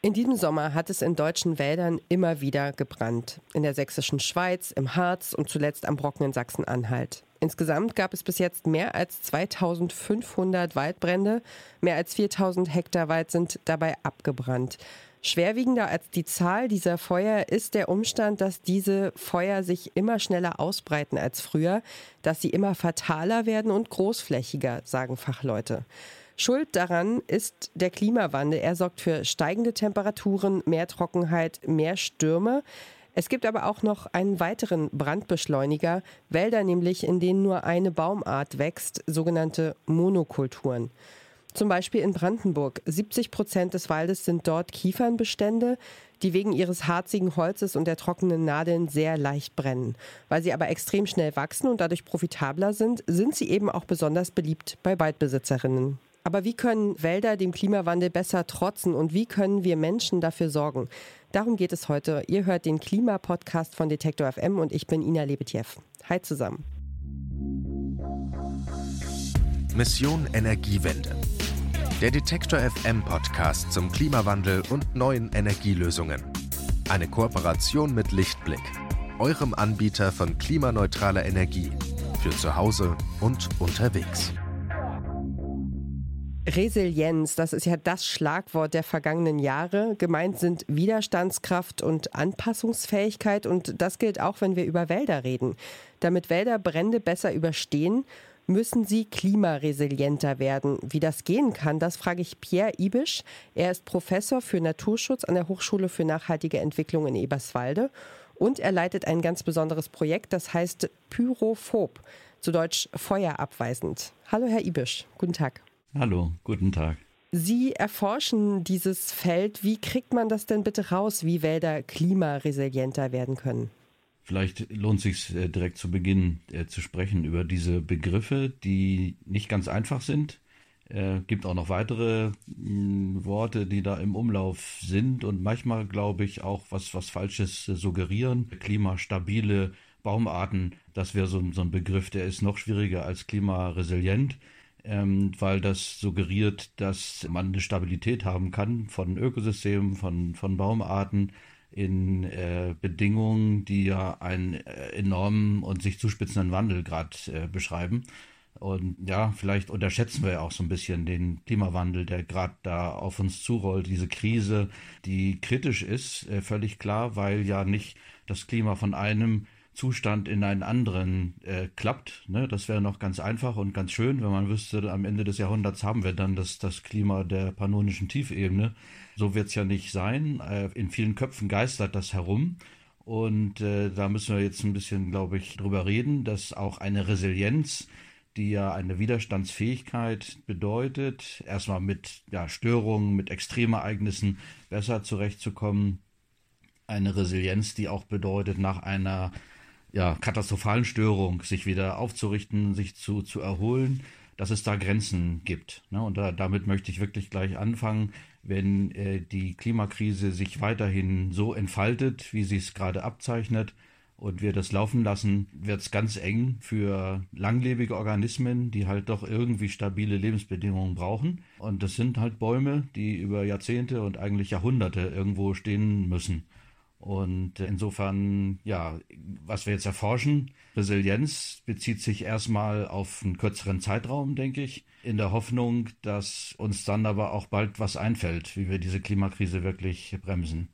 In diesem Sommer hat es in deutschen Wäldern immer wieder gebrannt. In der sächsischen Schweiz, im Harz und zuletzt am Brocken in Sachsen-Anhalt. Insgesamt gab es bis jetzt mehr als 2500 Waldbrände. Mehr als 4000 Hektar Wald sind dabei abgebrannt. Schwerwiegender als die Zahl dieser Feuer ist der Umstand, dass diese Feuer sich immer schneller ausbreiten als früher, dass sie immer fataler werden und großflächiger, sagen Fachleute. Schuld daran ist der Klimawandel. Er sorgt für steigende Temperaturen, mehr Trockenheit, mehr Stürme. Es gibt aber auch noch einen weiteren Brandbeschleuniger, Wälder nämlich, in denen nur eine Baumart wächst, sogenannte Monokulturen. Zum Beispiel in Brandenburg. 70 Prozent des Waldes sind dort Kiefernbestände, die wegen ihres harzigen Holzes und der trockenen Nadeln sehr leicht brennen. Weil sie aber extrem schnell wachsen und dadurch profitabler sind, sind sie eben auch besonders beliebt bei Waldbesitzerinnen. Aber wie können Wälder dem Klimawandel besser trotzen und wie können wir Menschen dafür sorgen? Darum geht es heute. Ihr hört den Klimapodcast von Detektor FM und ich bin Ina Lebetjew. Hi zusammen. Mission Energiewende. Der Detektor FM Podcast zum Klimawandel und neuen Energielösungen. Eine Kooperation mit Lichtblick, eurem Anbieter von klimaneutraler Energie für zu Hause und unterwegs. Resilienz, das ist ja das Schlagwort der vergangenen Jahre. Gemeint sind Widerstandskraft und Anpassungsfähigkeit und das gilt auch, wenn wir über Wälder reden. Damit Wälder Brände besser überstehen, müssen sie klimaresilienter werden. Wie das gehen kann, das frage ich Pierre Ibisch. Er ist Professor für Naturschutz an der Hochschule für nachhaltige Entwicklung in Eberswalde und er leitet ein ganz besonderes Projekt, das heißt Pyrophob, zu Deutsch feuerabweisend. Hallo Herr Ibisch, guten Tag. Hallo, guten Tag. Sie erforschen dieses Feld. Wie kriegt man das denn bitte raus, wie Wälder klimaresilienter werden können? Vielleicht lohnt es sich äh, direkt zu Beginn äh, zu sprechen über diese Begriffe, die nicht ganz einfach sind. Es äh, gibt auch noch weitere mh, hm, Worte, die da im Umlauf sind und manchmal, glaube ich, auch was, was Falsches äh, suggerieren. Klimastabile Baumarten, das wäre so, so ein Begriff, der ist noch schwieriger als klimaresilient ähm, weil das suggeriert, dass man eine Stabilität haben kann von Ökosystemen, von, von Baumarten in äh, Bedingungen, die ja einen äh, enormen und sich zuspitzenden Wandel gerade äh, beschreiben. Und ja, vielleicht unterschätzen wir ja auch so ein bisschen den Klimawandel, der gerade da auf uns zurollt, diese Krise, die kritisch ist, äh, völlig klar, weil ja nicht das Klima von einem Zustand in einen anderen äh, klappt. Ne? Das wäre noch ganz einfach und ganz schön, wenn man wüsste, am Ende des Jahrhunderts haben wir dann das, das Klima der pannonischen Tiefebene. So wird es ja nicht sein. Äh, in vielen Köpfen geistert das herum. Und äh, da müssen wir jetzt ein bisschen, glaube ich, drüber reden, dass auch eine Resilienz, die ja eine Widerstandsfähigkeit bedeutet, erstmal mit ja, Störungen, mit Extremereignissen besser zurechtzukommen. Eine Resilienz, die auch bedeutet, nach einer ja, katastrophalen Störung sich wieder aufzurichten, sich zu, zu erholen, dass es da Grenzen gibt. Ne? Und da, damit möchte ich wirklich gleich anfangen. Wenn äh, die Klimakrise sich weiterhin so entfaltet, wie sie es gerade abzeichnet, und wir das laufen lassen, wird es ganz eng für langlebige Organismen, die halt doch irgendwie stabile Lebensbedingungen brauchen. Und das sind halt Bäume, die über Jahrzehnte und eigentlich Jahrhunderte irgendwo stehen müssen. Und insofern, ja, was wir jetzt erforschen, Resilienz bezieht sich erstmal auf einen kürzeren Zeitraum, denke ich, in der Hoffnung, dass uns dann aber auch bald was einfällt, wie wir diese Klimakrise wirklich bremsen.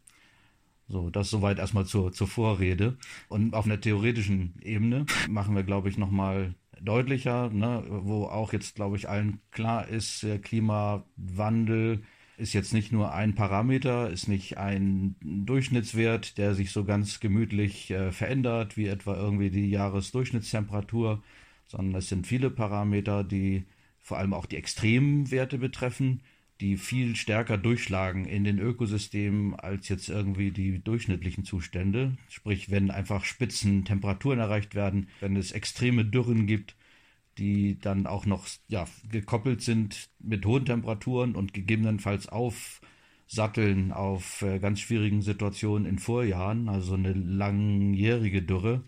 So, das soweit erstmal zur, zur Vorrede. Und auf einer theoretischen Ebene machen wir, glaube ich, nochmal deutlicher, ne, wo auch jetzt, glaube ich, allen klar ist, Klimawandel ist jetzt nicht nur ein Parameter, ist nicht ein Durchschnittswert, der sich so ganz gemütlich äh, verändert, wie etwa irgendwie die Jahresdurchschnittstemperatur, sondern es sind viele Parameter, die vor allem auch die extremen Werte betreffen, die viel stärker durchschlagen in den Ökosystemen als jetzt irgendwie die durchschnittlichen Zustände. Sprich, wenn einfach Spitzen Temperaturen erreicht werden, wenn es extreme Dürren gibt, die dann auch noch ja, gekoppelt sind mit hohen Temperaturen und gegebenenfalls aufsatteln auf äh, ganz schwierigen Situationen in Vorjahren, also eine langjährige Dürre,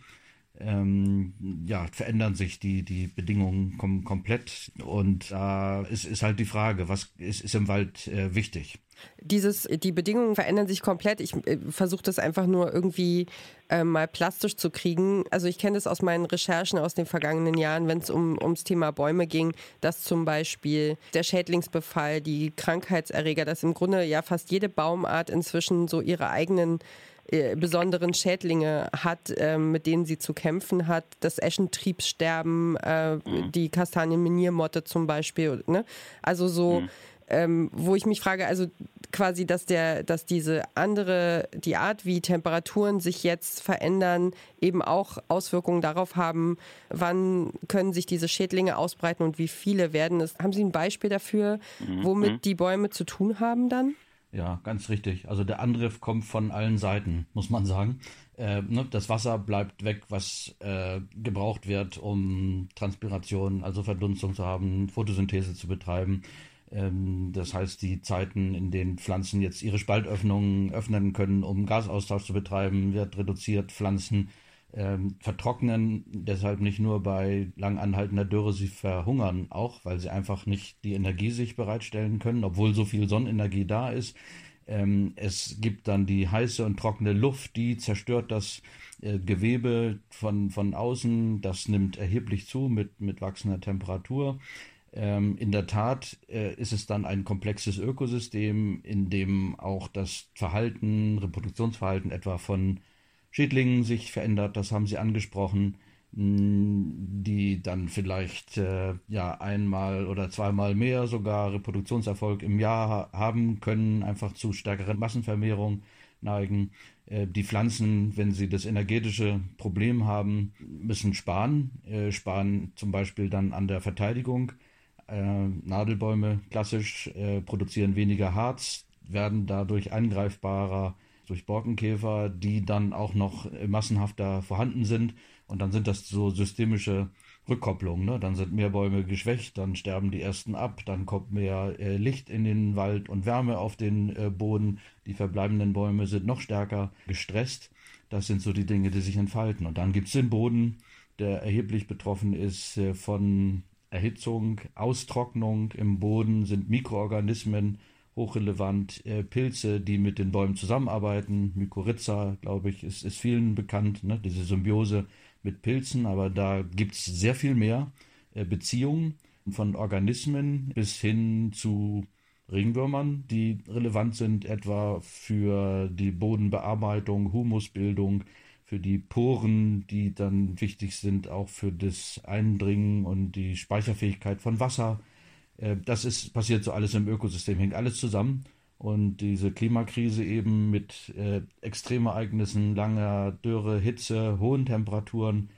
ähm, ja, verändern sich die, die Bedingungen kom komplett. Und da äh, ist, ist halt die Frage, was ist, ist im Wald äh, wichtig? Dieses, die Bedingungen verändern sich komplett. Ich äh, versuche das einfach nur irgendwie äh, mal plastisch zu kriegen. Also ich kenne das aus meinen Recherchen aus den vergangenen Jahren, wenn es um, ums Thema Bäume ging, dass zum Beispiel der Schädlingsbefall, die Krankheitserreger, dass im Grunde ja fast jede Baumart inzwischen so ihre eigenen äh, besonderen Schädlinge hat, äh, mit denen sie zu kämpfen hat. Das Eschentriebssterben, äh, mhm. die Kastanienminiermotte zum Beispiel. Ne? Also so, mhm. ähm, wo ich mich frage, also quasi, dass der, dass diese andere, die Art, wie Temperaturen sich jetzt verändern, eben auch Auswirkungen darauf haben, wann können sich diese Schädlinge ausbreiten und wie viele werden es. Haben Sie ein Beispiel dafür, mhm. womit mhm. die Bäume zu tun haben dann? Ja, ganz richtig. Also der Angriff kommt von allen Seiten, muss man sagen. Äh, ne, das Wasser bleibt weg, was äh, gebraucht wird, um Transpiration, also Verdunstung zu haben, Photosynthese zu betreiben. Ähm, das heißt, die Zeiten, in denen Pflanzen jetzt ihre Spaltöffnungen öffnen können, um Gasaustausch zu betreiben, wird reduziert. Pflanzen ähm, vertrocknen deshalb nicht nur bei lang anhaltender Dürre, sie verhungern auch, weil sie einfach nicht die Energie sich bereitstellen können, obwohl so viel Sonnenenergie da ist. Ähm, es gibt dann die heiße und trockene Luft, die zerstört das äh, Gewebe von, von außen. Das nimmt erheblich zu mit, mit wachsender Temperatur. Ähm, in der Tat äh, ist es dann ein komplexes Ökosystem, in dem auch das Verhalten, Reproduktionsverhalten etwa von Schädlingen sich verändert, das haben Sie angesprochen, die dann vielleicht äh, ja einmal oder zweimal mehr sogar Reproduktionserfolg im Jahr haben können, einfach zu stärkeren Massenvermehrung neigen. Äh, die Pflanzen, wenn sie das energetische Problem haben, müssen sparen, äh, sparen zum Beispiel dann an der Verteidigung. Äh, Nadelbäume klassisch äh, produzieren weniger Harz, werden dadurch angreifbarer durch Borkenkäfer, die dann auch noch massenhafter vorhanden sind. Und dann sind das so systemische Rückkopplungen. Ne? Dann sind mehr Bäume geschwächt, dann sterben die ersten ab, dann kommt mehr äh, Licht in den Wald und Wärme auf den äh, Boden. Die verbleibenden Bäume sind noch stärker gestresst. Das sind so die Dinge, die sich entfalten. Und dann gibt es den Boden, der erheblich betroffen ist äh, von Erhitzung, Austrocknung. Im Boden sind Mikroorganismen hochrelevant. Äh, Pilze, die mit den Bäumen zusammenarbeiten, Mykorrhiza, glaube ich, ist, ist vielen bekannt, ne? diese Symbiose mit Pilzen, aber da gibt es sehr viel mehr äh, Beziehungen von Organismen bis hin zu Ringwürmern, die relevant sind, etwa für die Bodenbearbeitung, Humusbildung, für die Poren, die dann wichtig sind, auch für das Eindringen und die Speicherfähigkeit von Wasser das ist passiert so alles im Ökosystem, hängt alles zusammen. Und diese Klimakrise eben mit äh, Extremereignissen, langer Dürre, Hitze, hohen Temperaturen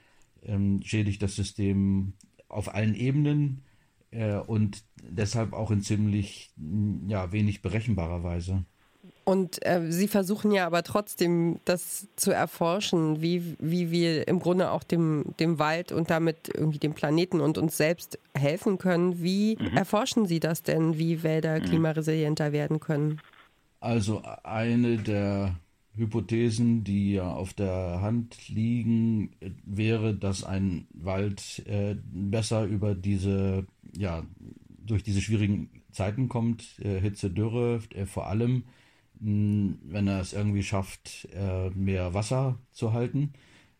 ähm, schädigt das System auf allen Ebenen äh, und deshalb auch in ziemlich ja, wenig berechenbarer Weise. Und äh, Sie versuchen ja aber trotzdem, das zu erforschen, wie, wie wir im Grunde auch dem, dem Wald und damit irgendwie dem Planeten und uns selbst helfen können. Wie mhm. erforschen Sie das denn, wie Wälder mhm. klimaresilienter werden können? Also eine der Hypothesen, die ja auf der Hand liegen, wäre, dass ein Wald äh, besser über diese, ja, durch diese schwierigen Zeiten kommt, äh, Hitze, Dürre, äh, vor allem wenn er es irgendwie schafft, äh, mehr Wasser zu halten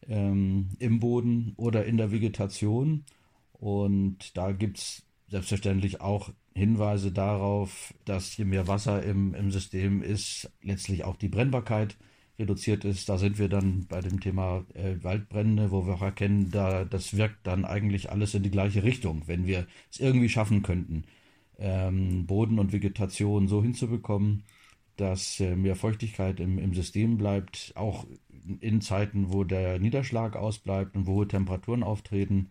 ähm, im Boden oder in der Vegetation. Und da gibt es selbstverständlich auch Hinweise darauf, dass je mehr Wasser im, im System ist, letztlich auch die Brennbarkeit reduziert ist. Da sind wir dann bei dem Thema äh, Waldbrände, wo wir auch erkennen, da das wirkt dann eigentlich alles in die gleiche Richtung. Wenn wir es irgendwie schaffen könnten, ähm, Boden und Vegetation so hinzubekommen, dass äh, mehr Feuchtigkeit im, im System bleibt, auch in Zeiten, wo der Niederschlag ausbleibt und wo hohe Temperaturen auftreten,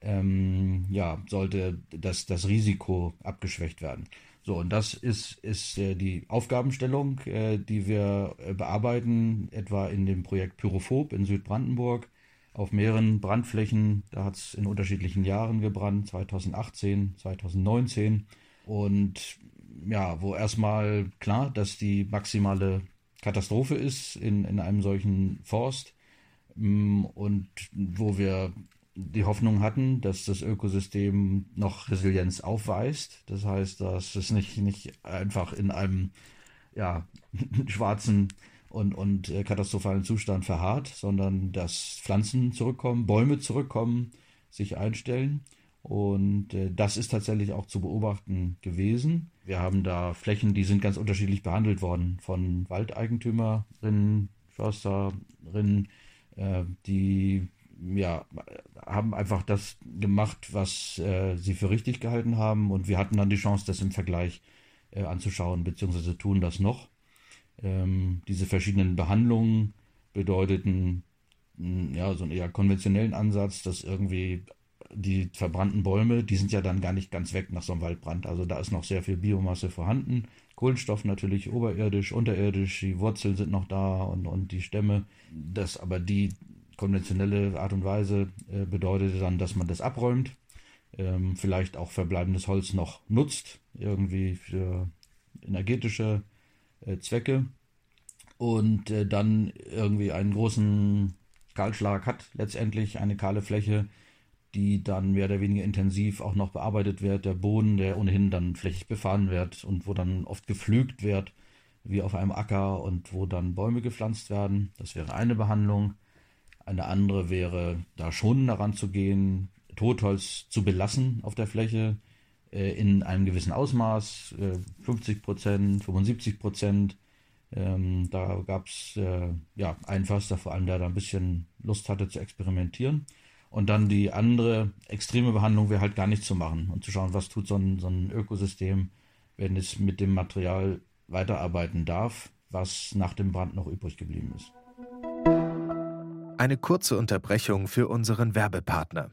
ähm, ja, sollte das, das Risiko abgeschwächt werden. So, und das ist, ist äh, die Aufgabenstellung, äh, die wir bearbeiten, etwa in dem Projekt Pyrophob in Südbrandenburg auf mehreren Brandflächen. Da hat es in unterschiedlichen Jahren gebrannt, 2018, 2019. Und ja, wo erstmal klar, dass die maximale Katastrophe ist in, in einem solchen Forst, mm, und wo wir die Hoffnung hatten, dass das Ökosystem noch Resilienz aufweist. Das heißt, dass es nicht, nicht einfach in einem ja, schwarzen und, und äh, katastrophalen Zustand verharrt, sondern dass Pflanzen zurückkommen, Bäume zurückkommen, sich einstellen. Und äh, das ist tatsächlich auch zu beobachten gewesen. Wir haben da Flächen, die sind ganz unterschiedlich behandelt worden von Waldeigentümerinnen, Försterinnen, äh, die ja, haben einfach das gemacht, was äh, sie für richtig gehalten haben. Und wir hatten dann die Chance, das im Vergleich äh, anzuschauen, beziehungsweise tun das noch. Ähm, diese verschiedenen Behandlungen bedeuteten mh, ja so einen eher konventionellen Ansatz, dass irgendwie die verbrannten Bäume, die sind ja dann gar nicht ganz weg nach so einem Waldbrand. Also da ist noch sehr viel Biomasse vorhanden. Kohlenstoff natürlich oberirdisch, unterirdisch, die Wurzeln sind noch da und, und die Stämme. Das aber die konventionelle Art und Weise äh, bedeutete dann, dass man das abräumt, ähm, vielleicht auch verbleibendes Holz noch nutzt, irgendwie für energetische äh, Zwecke und äh, dann irgendwie einen großen Kahlschlag hat, letztendlich eine kahle Fläche, die dann mehr oder weniger intensiv auch noch bearbeitet wird, der Boden, der ohnehin dann flächig befahren wird und wo dann oft gepflügt wird, wie auf einem Acker und wo dann Bäume gepflanzt werden. Das wäre eine Behandlung. Eine andere wäre, da schon daran zu gehen, Totholz zu belassen auf der Fläche äh, in einem gewissen Ausmaß, äh, 50 Prozent, 75 Prozent. Ähm, da gab es äh, ja, einen Förster vor allem, der da ein bisschen Lust hatte zu experimentieren. Und dann die andere extreme Behandlung wäre halt gar nichts zu machen und zu schauen, was tut so ein, so ein Ökosystem, wenn es mit dem Material weiterarbeiten darf, was nach dem Brand noch übrig geblieben ist. Eine kurze Unterbrechung für unseren Werbepartner.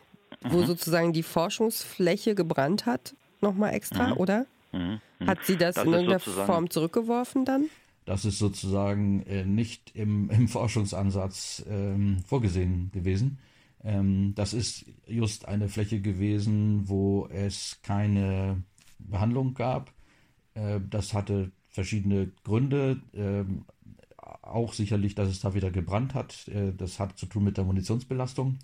wo mhm. sozusagen die Forschungsfläche gebrannt hat, nochmal extra, mhm. oder? Mhm. Hat sie das, das in irgendeiner Form zurückgeworfen dann? Das ist sozusagen äh, nicht im, im Forschungsansatz ähm, vorgesehen gewesen. Ähm, das ist just eine Fläche gewesen, wo es keine Behandlung gab. Äh, das hatte verschiedene Gründe. Ähm, auch sicherlich, dass es da wieder gebrannt hat. Äh, das hat zu tun mit der Munitionsbelastung,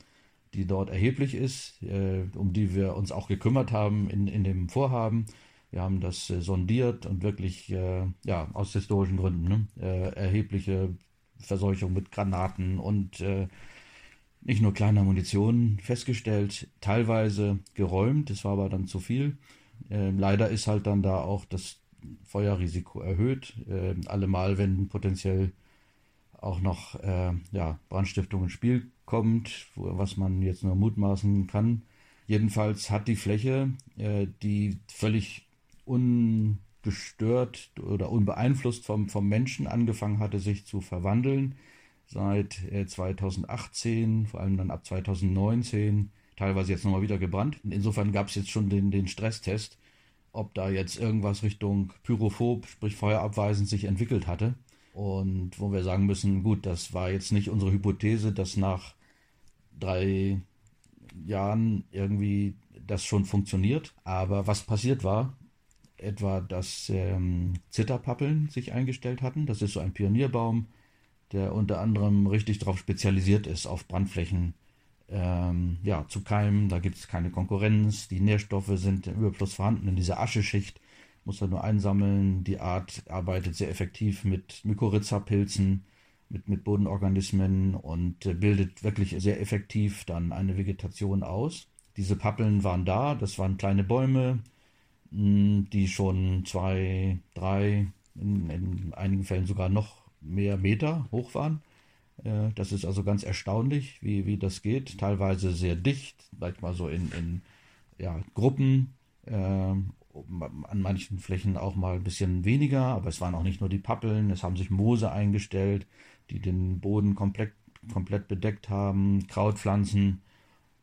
die dort erheblich ist, äh, um die wir uns auch gekümmert haben in, in dem Vorhaben. Wir haben das äh, sondiert und wirklich, ja, aus historischen Gründen, ne, erhebliche Verseuchung mit Granaten und nicht nur kleiner Munition festgestellt, teilweise geräumt, das war aber dann zu viel. leider ist halt dann da auch das Feuerrisiko erhöht, allemal wenn potenziell auch noch äh, ja, Brandstiftung ins Spiel kommt, wo, was man jetzt nur mutmaßen kann. Jedenfalls hat die Fläche, äh, die völlig ungestört oder unbeeinflusst vom, vom Menschen angefangen hatte, sich zu verwandeln, seit äh, 2018, vor allem dann ab 2019, teilweise jetzt nochmal wieder gebrannt. Insofern gab es jetzt schon den, den Stresstest, ob da jetzt irgendwas Richtung Pyrophob, sprich feuerabweisend, sich entwickelt hatte. Und wo wir sagen müssen, gut, das war jetzt nicht unsere Hypothese, dass nach drei Jahren irgendwie das schon funktioniert. Aber was passiert war, etwa, dass ähm, Zitterpappeln sich eingestellt hatten. Das ist so ein Pionierbaum, der unter anderem richtig darauf spezialisiert ist, auf Brandflächen ähm, ja, zu keimen. Da gibt es keine Konkurrenz. Die Nährstoffe sind im Überfluss vorhanden in dieser Ascheschicht muss er nur einsammeln. Die Art arbeitet sehr effektiv mit Mykorrhiza-Pilzen, mit, mit Bodenorganismen und äh, bildet wirklich sehr effektiv dann eine Vegetation aus. Diese Pappeln waren da, das waren kleine Bäume, hm, die schon zwei, drei, in, in einigen Fällen sogar noch mehr Meter hoch waren. Äh, das ist also ganz erstaunlich, wie, wie das geht. Teilweise sehr dicht, manchmal so in, in ja, Gruppen äh, an manchen Flächen auch mal ein bisschen weniger, aber es waren auch nicht nur die Pappeln, es haben sich Moose eingestellt, die den Boden komplett komplett bedeckt haben, Krautpflanzen.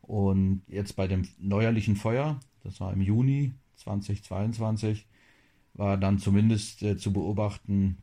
Und jetzt bei dem neuerlichen Feuer, das war im Juni 2022, war dann zumindest äh, zu beobachten,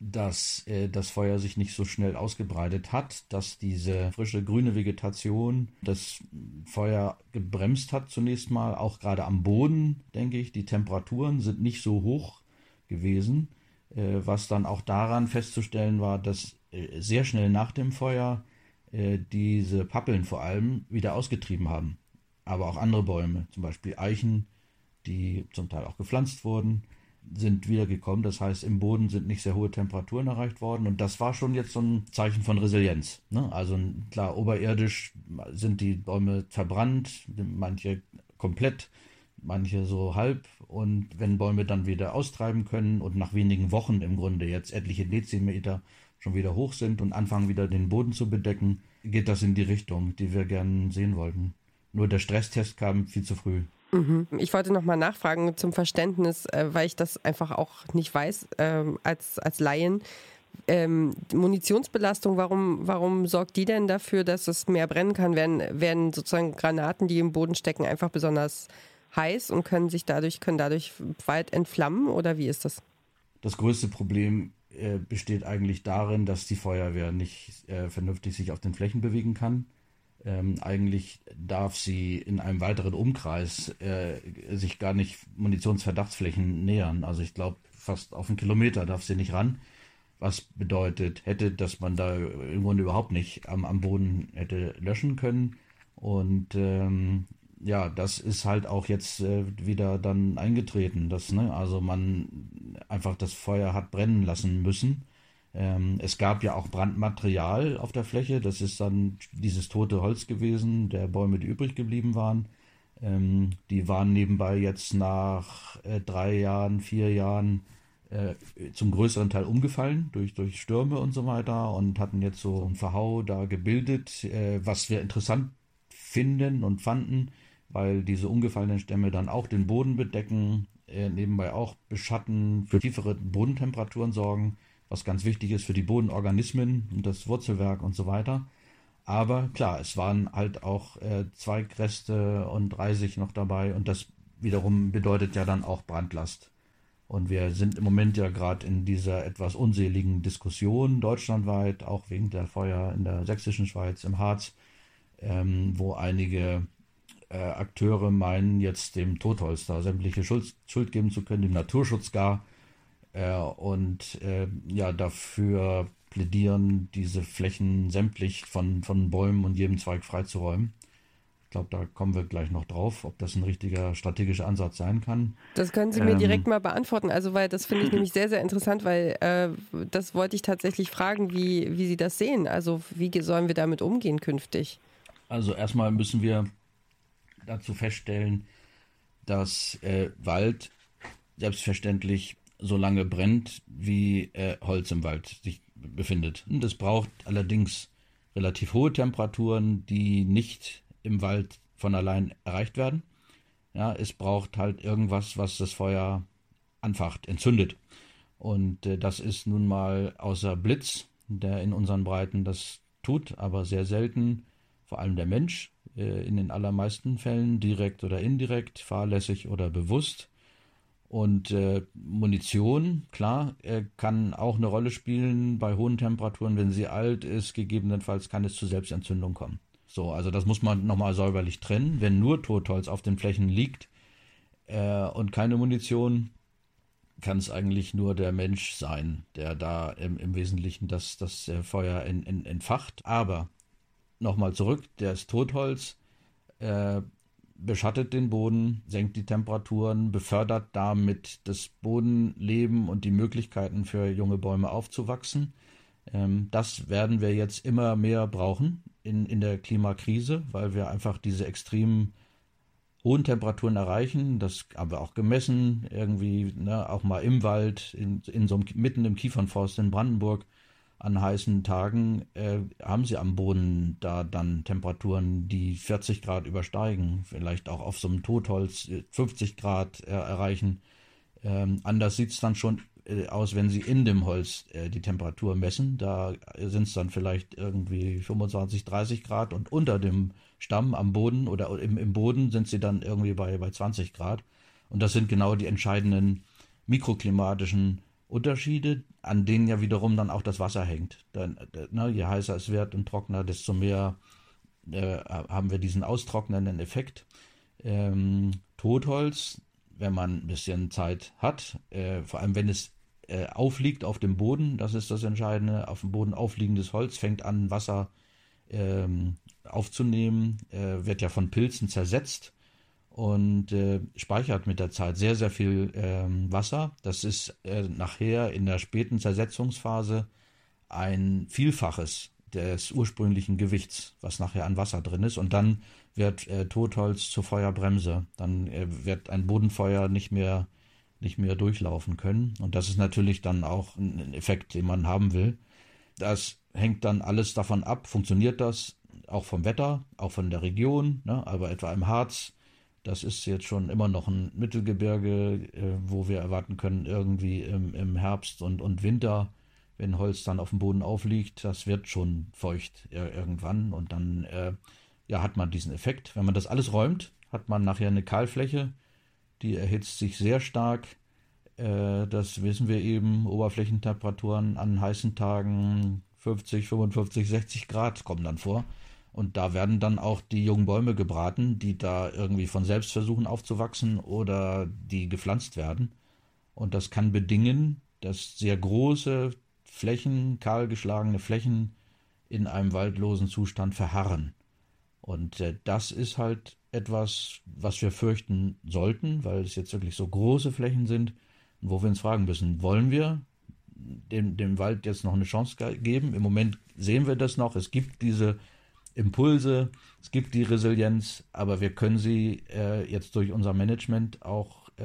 dass äh, das Feuer sich nicht so schnell ausgebreitet hat, dass diese frische grüne Vegetation das Feuer gebremst hat zunächst mal, auch gerade am Boden, denke ich. Die Temperaturen sind nicht so hoch gewesen, äh, was dann auch daran festzustellen war, dass äh, sehr schnell nach dem Feuer äh, diese Pappeln vor allem wieder ausgetrieben haben. Aber auch andere Bäume, zum Beispiel Eichen, die zum Teil auch gepflanzt wurden sind wiedergekommen. Das heißt, im Boden sind nicht sehr hohe Temperaturen erreicht worden. Und das war schon jetzt so ein Zeichen von Resilienz. Ne? Also klar, oberirdisch sind die Bäume verbrannt, manche komplett, manche so halb. Und wenn Bäume dann wieder austreiben können und nach wenigen Wochen im Grunde jetzt etliche Dezimeter schon wieder hoch sind und anfangen wieder den Boden zu bedecken, geht das in die Richtung, die wir gerne sehen wollten. Nur der Stresstest kam viel zu früh. Mhm. Ich wollte noch mal nachfragen zum Verständnis, äh, weil ich das einfach auch nicht weiß ähm, als, als Laien. Ähm, Munitionsbelastung, warum, warum sorgt die denn dafür, dass es mehr brennen kann? Werden, werden sozusagen Granaten, die im Boden stecken, einfach besonders heiß und können sich dadurch, können dadurch weit entflammen oder wie ist das? Das größte Problem äh, besteht eigentlich darin, dass die Feuerwehr nicht äh, vernünftig sich auf den Flächen bewegen kann. Ähm, eigentlich darf sie in einem weiteren Umkreis äh, sich gar nicht Munitionsverdachtsflächen nähern. Also ich glaube, fast auf einen Kilometer darf sie nicht ran. Was bedeutet, hätte, dass man da im Grunde überhaupt nicht am, am Boden hätte löschen können. Und ähm, ja, das ist halt auch jetzt äh, wieder dann eingetreten, dass ne, also man einfach das Feuer hat brennen lassen müssen ähm, es gab ja auch Brandmaterial auf der Fläche. Das ist dann dieses tote Holz gewesen, der Bäume, die übrig geblieben waren. Ähm, die waren nebenbei jetzt nach äh, drei Jahren, vier Jahren äh, zum größeren Teil umgefallen durch, durch Stürme und so weiter und hatten jetzt so ein Verhau da gebildet, äh, was wir interessant finden und fanden, weil diese umgefallenen Stämme dann auch den Boden bedecken, äh, nebenbei auch beschatten, für tiefere Bodentemperaturen sorgen was ganz wichtig ist für die Bodenorganismen und das Wurzelwerk und so weiter. Aber klar, es waren halt auch äh, Zweigreste und Reisig noch dabei und das wiederum bedeutet ja dann auch Brandlast. Und wir sind im Moment ja gerade in dieser etwas unseligen Diskussion deutschlandweit, auch wegen der Feuer in der sächsischen Schweiz, im Harz, ähm, wo einige äh, Akteure meinen, jetzt dem Totholz da sämtliche Schuld, Schuld geben zu können, dem Naturschutz gar äh, und äh, ja, dafür plädieren, diese Flächen sämtlich von, von Bäumen und jedem Zweig freizuräumen. Ich glaube, da kommen wir gleich noch drauf, ob das ein richtiger strategischer Ansatz sein kann. Das können Sie mir ähm, direkt mal beantworten. Also, weil das finde ich nämlich sehr, sehr interessant, weil äh, das wollte ich tatsächlich fragen, wie, wie Sie das sehen. Also, wie sollen wir damit umgehen künftig? Also, erstmal müssen wir dazu feststellen, dass äh, Wald selbstverständlich so lange brennt, wie äh, Holz im Wald sich befindet. Es braucht allerdings relativ hohe Temperaturen, die nicht im Wald von allein erreicht werden. Ja, es braucht halt irgendwas, was das Feuer anfacht, entzündet. Und äh, das ist nun mal außer Blitz, der in unseren Breiten das tut, aber sehr selten, vor allem der Mensch, äh, in den allermeisten Fällen direkt oder indirekt, fahrlässig oder bewusst. Und äh, Munition, klar, äh, kann auch eine Rolle spielen bei hohen Temperaturen. Wenn sie alt ist, gegebenenfalls kann es zu Selbstentzündung kommen. So, also das muss man nochmal säuberlich trennen. Wenn nur Totholz auf den Flächen liegt äh, und keine Munition, kann es eigentlich nur der Mensch sein, der da im, im Wesentlichen das, das äh, Feuer in, in, entfacht. Aber nochmal zurück, das Totholz äh, beschattet den Boden, senkt die Temperaturen, befördert damit das Bodenleben und die Möglichkeiten für junge Bäume aufzuwachsen. Ähm, das werden wir jetzt immer mehr brauchen in, in der Klimakrise, weil wir einfach diese extremen hohen Temperaturen erreichen. Das haben wir auch gemessen, irgendwie ne, auch mal im Wald, in, in so einem, mitten im Kiefernforst in Brandenburg an heißen Tagen äh, haben sie am Boden da dann Temperaturen, die 40 Grad übersteigen, vielleicht auch auf so einem Totholz 50 äh, Grad äh, erreichen. Ähm, anders sieht es dann schon äh, aus, wenn Sie in dem Holz äh, die Temperatur messen. Da sind es dann vielleicht irgendwie 25, 30 Grad und unter dem Stamm am Boden oder im, im Boden sind sie dann irgendwie bei, bei 20 Grad. Und das sind genau die entscheidenden mikroklimatischen Unterschiede, an denen ja wiederum dann auch das Wasser hängt. Dann, ne, je heißer es wird und trockener, desto mehr äh, haben wir diesen austrocknenden Effekt. Ähm, Totholz, wenn man ein bisschen Zeit hat, äh, vor allem wenn es äh, aufliegt auf dem Boden, das ist das Entscheidende, auf dem Boden aufliegendes Holz fängt an, Wasser ähm, aufzunehmen, äh, wird ja von Pilzen zersetzt und äh, speichert mit der Zeit sehr, sehr viel ähm, Wasser. Das ist äh, nachher in der späten Zersetzungsphase ein Vielfaches des ursprünglichen Gewichts, was nachher an Wasser drin ist. Und dann wird äh, Totholz zur Feuerbremse. Dann äh, wird ein Bodenfeuer nicht mehr, nicht mehr durchlaufen können. Und das ist natürlich dann auch ein Effekt, den man haben will. Das hängt dann alles davon ab, funktioniert das auch vom Wetter, auch von der Region, ne? aber etwa im Harz, das ist jetzt schon immer noch ein Mittelgebirge, äh, wo wir erwarten können, irgendwie im, im Herbst und, und Winter, wenn Holz dann auf dem Boden aufliegt, das wird schon feucht äh, irgendwann und dann äh, ja, hat man diesen Effekt. Wenn man das alles räumt, hat man nachher eine Kahlfläche, die erhitzt sich sehr stark. Äh, das wissen wir eben, Oberflächentemperaturen an heißen Tagen 50, 55, 60 Grad kommen dann vor. Und da werden dann auch die jungen Bäume gebraten, die da irgendwie von selbst versuchen aufzuwachsen oder die gepflanzt werden. Und das kann bedingen, dass sehr große Flächen, kahlgeschlagene Flächen in einem waldlosen Zustand verharren. Und äh, das ist halt etwas, was wir fürchten sollten, weil es jetzt wirklich so große Flächen sind, wo wir uns fragen müssen, wollen wir dem, dem Wald jetzt noch eine Chance geben? Im Moment sehen wir das noch. Es gibt diese Impulse, es gibt die Resilienz, aber wir können sie äh, jetzt durch unser Management auch äh,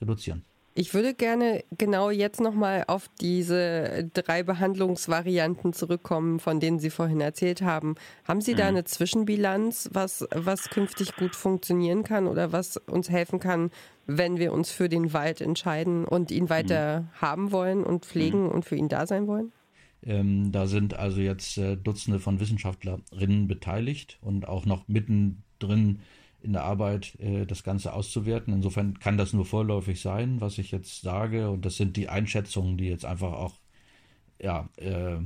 reduzieren. Ich würde gerne genau jetzt nochmal auf diese drei Behandlungsvarianten zurückkommen, von denen Sie vorhin erzählt haben. Haben Sie da mhm. eine Zwischenbilanz, was, was künftig gut funktionieren kann oder was uns helfen kann, wenn wir uns für den Wald entscheiden und ihn weiter mhm. haben wollen und pflegen mhm. und für ihn da sein wollen? Ähm, da sind also jetzt äh, Dutzende von Wissenschaftlerinnen beteiligt und auch noch mittendrin in der Arbeit, äh, das Ganze auszuwerten. Insofern kann das nur vorläufig sein, was ich jetzt sage. Und das sind die Einschätzungen, die jetzt einfach auch ja, äh,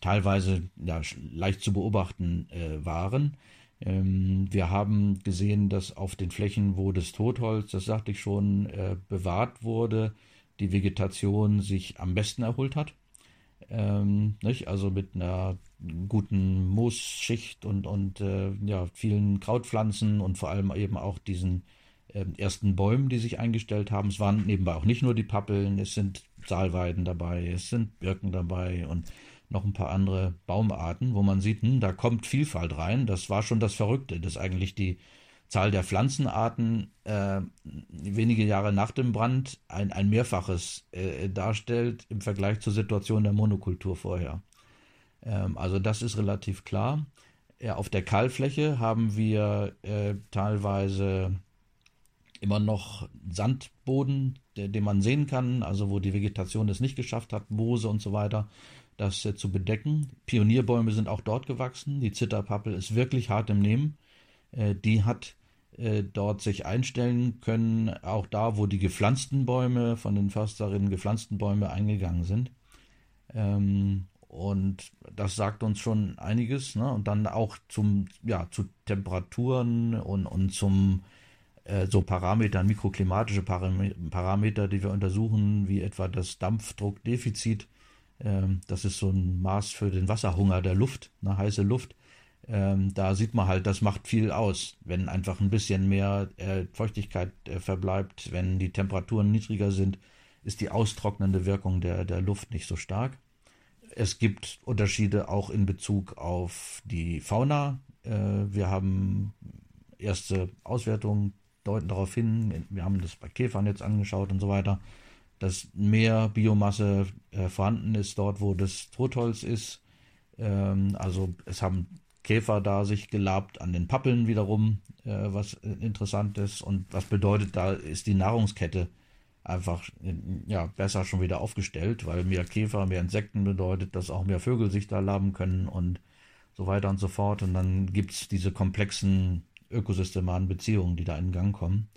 teilweise ja, leicht zu beobachten äh, waren. Ähm, wir haben gesehen, dass auf den Flächen, wo das Totholz, das sagte ich schon, äh, bewahrt wurde, die Vegetation sich am besten erholt hat. Ähm, nicht? Also mit einer guten Moosschicht und, und äh, ja, vielen Krautpflanzen und vor allem eben auch diesen äh, ersten Bäumen, die sich eingestellt haben. Es waren nebenbei auch nicht nur die Pappeln, es sind Saalweiden dabei, es sind Birken dabei und noch ein paar andere Baumarten, wo man sieht, hm, da kommt Vielfalt rein. Das war schon das Verrückte, dass eigentlich die Zahl der Pflanzenarten äh, wenige Jahre nach dem Brand ein, ein Mehrfaches äh, darstellt im Vergleich zur Situation der Monokultur vorher. Ähm, also das ist relativ klar. Ja, auf der Kahlfläche haben wir äh, teilweise immer noch Sandboden, der, den man sehen kann, also wo die Vegetation es nicht geschafft hat, Moose und so weiter, das äh, zu bedecken. Pionierbäume sind auch dort gewachsen. Die Zitterpappel ist wirklich hart im Nehmen. Äh, die hat äh, dort sich einstellen können, auch da, wo die gepflanzten Bäume, von den Försterinnen gepflanzten Bäume eingegangen sind. Ähm, und das sagt uns schon einiges. Ne? Und dann auch zum, ja, zu Temperaturen und, und zum äh, so Parametern, mikroklimatische Parameter, die wir untersuchen, wie etwa das Dampfdruckdefizit. Ähm, das ist so ein Maß für den Wasserhunger der Luft, eine heiße Luft ähm, da sieht man halt, das macht viel aus, wenn einfach ein bisschen mehr äh, Feuchtigkeit äh, verbleibt, wenn die Temperaturen niedriger sind, ist die austrocknende Wirkung der, der Luft nicht so stark. Es gibt Unterschiede auch in Bezug auf die Fauna. Äh, wir haben erste Auswertungen deuten darauf hin, wir haben das bei Käfern jetzt angeschaut und so weiter, dass mehr Biomasse vorhanden ist dort, wo das Totholz ist. Ähm, also es haben Käfer da sich gelabt an den Pappeln wiederum, äh, was interessant ist. Und was bedeutet, da ist die Nahrungskette einfach ja, besser schon wieder aufgestellt, weil mehr Käfer, mehr Insekten bedeutet, dass auch mehr Vögel sich da laben können und so weiter und so fort. Und dann gibt es diese komplexen ökosystemaren Beziehungen, die da in Gang kommen.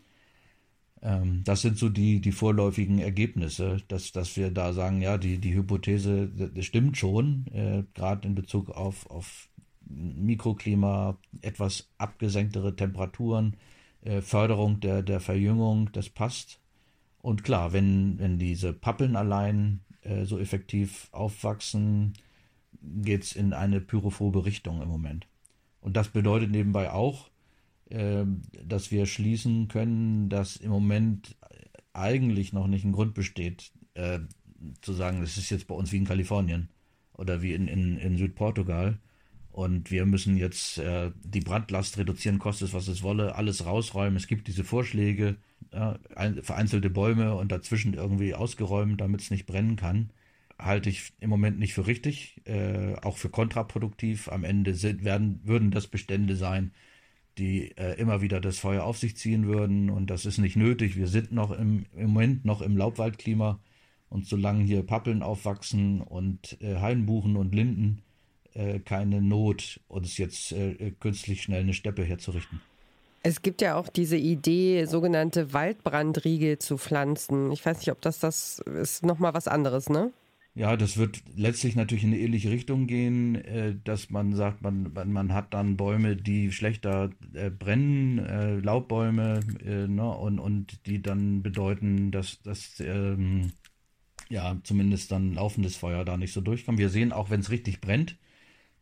Ähm, das sind so die, die vorläufigen Ergebnisse, dass, dass wir da sagen, ja, die, die Hypothese das stimmt schon, äh, gerade in Bezug auf, auf Mikroklima, etwas abgesenktere Temperaturen, äh, Förderung der, der Verjüngung, das passt. Und klar, wenn, wenn diese Pappeln allein äh, so effektiv aufwachsen, geht es in eine pyrophobe Richtung im Moment. Und das bedeutet nebenbei auch, äh, dass wir schließen können, dass im Moment eigentlich noch nicht ein Grund besteht, äh, zu sagen, das ist jetzt bei uns wie in Kalifornien oder wie in, in, in Südportugal, und wir müssen jetzt äh, die Brandlast reduzieren, kostet es, was es wolle, alles rausräumen. Es gibt diese Vorschläge, ja, ein, vereinzelte Bäume und dazwischen irgendwie ausgeräumt, damit es nicht brennen kann. Halte ich im Moment nicht für richtig, äh, auch für kontraproduktiv. Am Ende sind, werden, würden das Bestände sein, die äh, immer wieder das Feuer auf sich ziehen würden. Und das ist nicht nötig. Wir sind noch im, im Moment noch im Laubwaldklima. Und solange hier Pappeln aufwachsen und äh, Hainbuchen und Linden, äh, keine Not, uns jetzt äh, künstlich schnell eine Steppe herzurichten. Es gibt ja auch diese Idee, sogenannte Waldbrandriegel zu pflanzen. Ich weiß nicht, ob das das ist nochmal was anderes, ne? Ja, das wird letztlich natürlich in eine ähnliche Richtung gehen, äh, dass man sagt, man, man hat dann Bäume, die schlechter äh, brennen, Laubbäume, ne, und, und die dann bedeuten, dass das ähm, ja zumindest dann laufendes Feuer da nicht so durchkommt. Wir sehen auch, wenn es richtig brennt,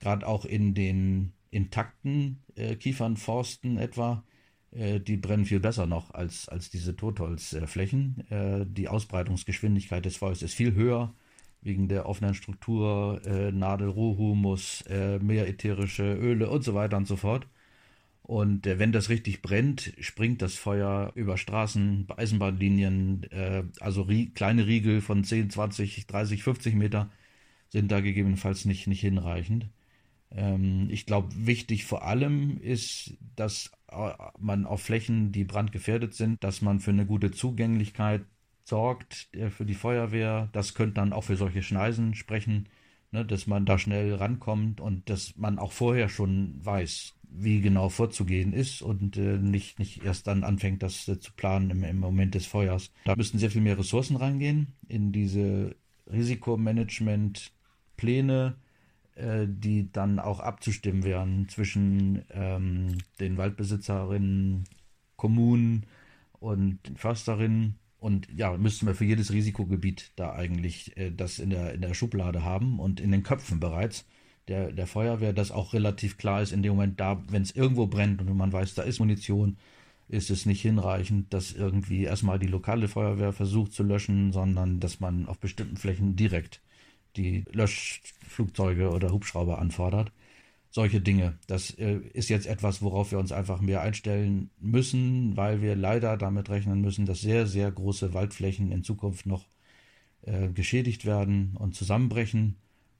gerade auch in den intakten äh, Kiefernforsten etwa, äh, die brennen viel besser noch als, als diese Totholzflächen. Äh, die Ausbreitungsgeschwindigkeit des Feuers ist viel höher wegen der offenen Struktur, äh, Nadelrohhumus, äh, mehr ätherische Öle und so weiter und so fort. Und äh, wenn das richtig brennt, springt das Feuer über Straßen, Eisenbahnlinien, äh, also rie kleine Riegel von 10, 20, 30, 50 Meter sind da gegebenenfalls nicht, nicht hinreichend. Ähm, ich glaube, wichtig vor allem ist, dass äh, man auf Flächen, die brandgefährdet sind, dass man für eine gute Zugänglichkeit sorgt äh, für die Feuerwehr. Das könnte dann auch für solche Schneisen sprechen, ne, dass man da schnell rankommt und dass man auch vorher schon weiß, wie genau vorzugehen ist und äh, nicht, nicht erst dann anfängt, das äh, zu planen im, im Moment des Feuers. Da müssten sehr viel mehr Ressourcen reingehen in diese Risikomanagement-Pläne, äh, die dann auch abzustimmen wären zwischen ähm, den Waldbesitzerinnen, Kommunen und Försterinnen. Und ja, müssten wir für jedes Risikogebiet da eigentlich äh, das in der, in der Schublade haben und in den Köpfen bereits der, der Feuerwehr, dass auch relativ klar ist, in dem Moment da, wenn es irgendwo brennt und man weiß, da ist Munition, ist es nicht hinreichend, dass irgendwie erstmal die lokale Feuerwehr versucht zu löschen, sondern dass man auf bestimmten Flächen direkt die Löschflugzeuge oder Hubschrauber anfordert. Solche Dinge. Das äh, ist jetzt etwas, worauf wir uns einfach mehr einstellen müssen, weil wir leider damit rechnen müssen, dass sehr, sehr große Waldflächen in Zukunft noch äh, geschädigt werden und zusammenbrechen.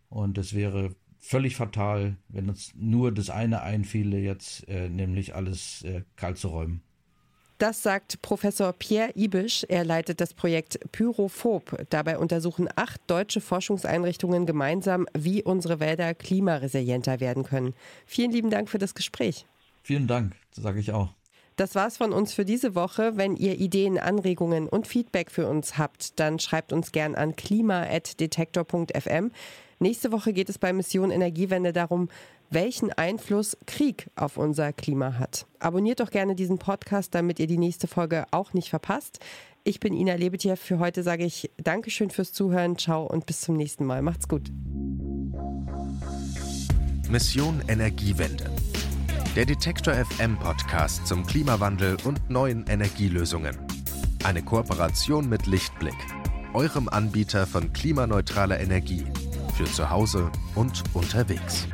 Und es wäre völlig fatal, wenn uns nur das eine einfiele, jetzt äh, nämlich alles äh, kalt zu räumen. Das sagt Professor Pierre Ibisch. Er leitet das Projekt Pyrophob. Dabei untersuchen acht deutsche Forschungseinrichtungen gemeinsam, wie unsere Wälder klimaresilienter werden können. Vielen lieben Dank für das Gespräch. Vielen Dank, sage ich auch. Das war's von uns für diese Woche. Wenn ihr Ideen, Anregungen und Feedback für uns habt, dann schreibt uns gern an klima.detektor.fm. Nächste Woche geht es bei Mission Energiewende darum, welchen Einfluss Krieg auf unser Klima hat. Abonniert doch gerne diesen Podcast, damit ihr die nächste Folge auch nicht verpasst. Ich bin Ina Lebetjew. Für heute sage ich Dankeschön fürs Zuhören. Ciao und bis zum nächsten Mal. Macht's gut. Mission Energiewende. Der Detektor FM Podcast zum Klimawandel und neuen Energielösungen. Eine Kooperation mit Lichtblick, eurem Anbieter von klimaneutraler Energie für zu Hause und unterwegs.